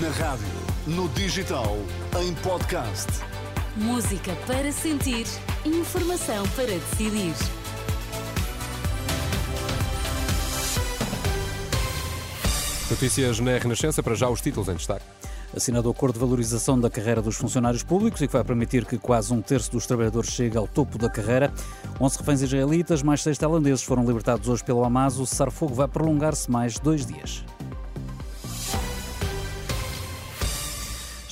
Na rádio, no digital, em podcast. Música para sentir, informação para decidir. Notícias na Renascença, para já os títulos em destaque. Assinado o acordo de valorização da carreira dos funcionários públicos e que vai permitir que quase um terço dos trabalhadores chegue ao topo da carreira. 11 reféns israelitas, mais seis tailandeses foram libertados hoje pelo Hamas. O cessar-fogo vai prolongar-se mais dois dias.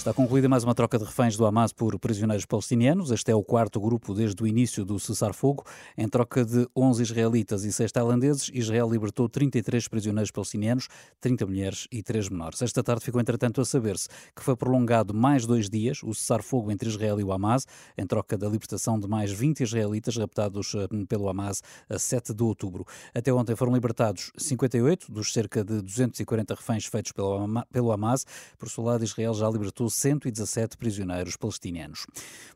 Está concluída mais uma troca de reféns do Hamas por prisioneiros palestinianos. Este é o quarto grupo desde o início do cessar-fogo. Em troca de 11 israelitas e 6 tailandeses, Israel libertou 33 prisioneiros palestinianos, 30 mulheres e 3 menores. Esta tarde ficou, entretanto, a saber-se que foi prolongado mais dois dias o cessar-fogo entre Israel e o Hamas, em troca da libertação de mais 20 israelitas raptados eh, pelo Hamas a 7 de outubro. Até ontem foram libertados 58 dos cerca de 240 reféns feitos pelo Hamas. Por seu lado, Israel já libertou 117 prisioneiros palestinianos.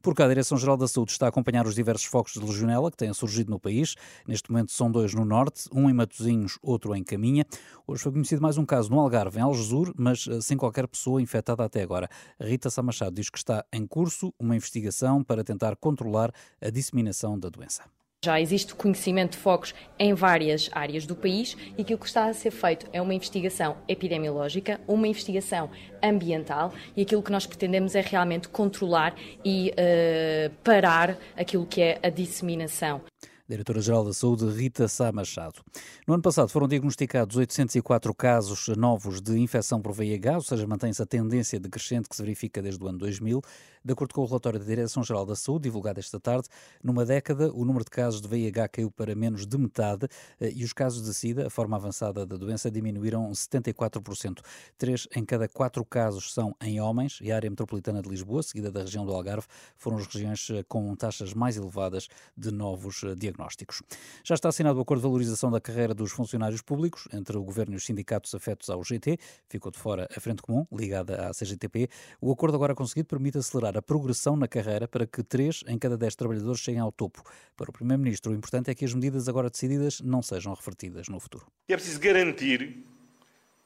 Por cá, a Direção-Geral da Saúde está a acompanhar os diversos focos de legionela que têm surgido no país. Neste momento são dois no norte, um em Matosinhos, outro em Caminha. Hoje foi conhecido mais um caso no Algarve, em Algesur, mas eh, sem qualquer pessoa infectada até agora. Rita Samachado diz que está em curso uma investigação para tentar controlar a disseminação da doença. Já existe conhecimento de focos em várias áreas do país e aquilo que está a ser feito é uma investigação epidemiológica, uma investigação ambiental e aquilo que nós pretendemos é realmente controlar e uh, parar aquilo que é a disseminação. Diretora-Geral da Saúde, Rita Sá Machado. No ano passado foram diagnosticados 804 casos novos de infecção por VIH, ou seja, mantém-se a tendência decrescente que se verifica desde o ano 2000. De acordo com o relatório da Direção-Geral da Saúde, divulgado esta tarde, numa década o número de casos de VIH caiu para menos de metade eh, e os casos de SIDA, a forma avançada da doença, diminuíram 74%. Três em cada quatro casos são em homens e a área metropolitana de Lisboa, seguida da região do Algarve, foram as regiões eh, com taxas mais elevadas de novos diagnósticos diagnósticos. Já está assinado o acordo de valorização da carreira dos funcionários públicos entre o Governo e os sindicatos afetos ao GT. Ficou de fora a Frente Comum, ligada à CGTP. O acordo agora conseguido permite acelerar a progressão na carreira para que três em cada dez trabalhadores cheguem ao topo. Para o Primeiro-Ministro, o importante é que as medidas agora decididas não sejam revertidas no futuro. É preciso garantir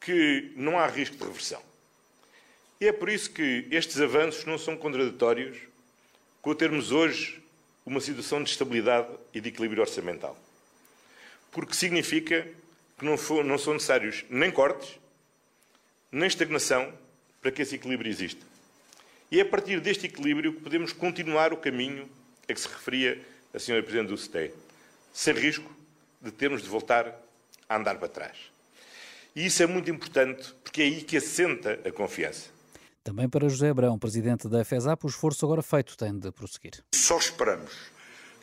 que não há risco de reversão. E é por isso que estes avanços não são contraditórios com o termos hoje uma situação de estabilidade e de equilíbrio orçamental. Porque significa que não, for, não são necessários nem cortes, nem estagnação para que esse equilíbrio exista. E é a partir deste equilíbrio que podemos continuar o caminho a que se referia a Sra. Presidente do CTE, sem risco de termos de voltar a andar para trás. E isso é muito importante porque é aí que assenta a confiança. Também para José Abrão, presidente da FESAP, o esforço agora feito tem de prosseguir. Só esperamos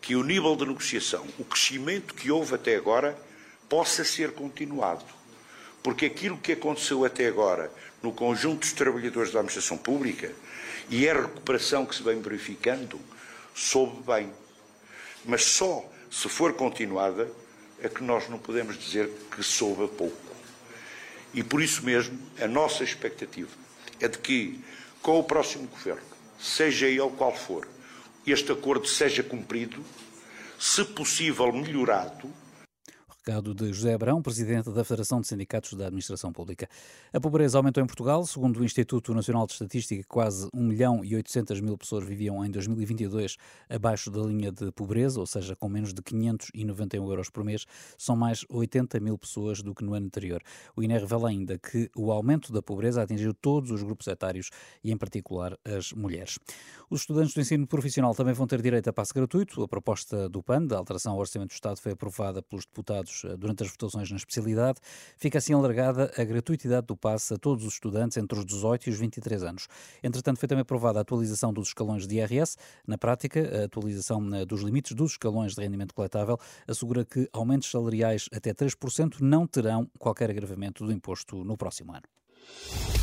que o nível de negociação, o crescimento que houve até agora, possa ser continuado. Porque aquilo que aconteceu até agora no conjunto dos trabalhadores da administração pública e a recuperação que se vem verificando, soube bem. Mas só se for continuada é que nós não podemos dizer que soube pouco. E por isso mesmo, a nossa expectativa é de que, com o próximo governo, seja ele qual for, este acordo seja cumprido, se possível melhorado, Recado de José Abrão, presidente da Federação de Sindicatos da Administração Pública. A pobreza aumentou em Portugal. Segundo o Instituto Nacional de Estatística, quase 1 milhão e 800 mil pessoas viviam em 2022 abaixo da linha de pobreza, ou seja, com menos de 591 euros por mês. São mais 80 mil pessoas do que no ano anterior. O INE revela ainda que o aumento da pobreza atingiu todos os grupos etários e, em particular, as mulheres. Os estudantes do ensino profissional também vão ter direito a passe gratuito. A proposta do PAN, da alteração ao Orçamento do Estado, foi aprovada pelos deputados eh, durante as votações na especialidade, fica assim alargada a gratuitidade do passe a todos os estudantes entre os 18 e os 23 anos. Entretanto, foi também aprovada a atualização dos escalões de IRS. Na prática, a atualização eh, dos limites dos escalões de rendimento coletável assegura que aumentos salariais até 3% não terão qualquer agravamento do imposto no próximo ano.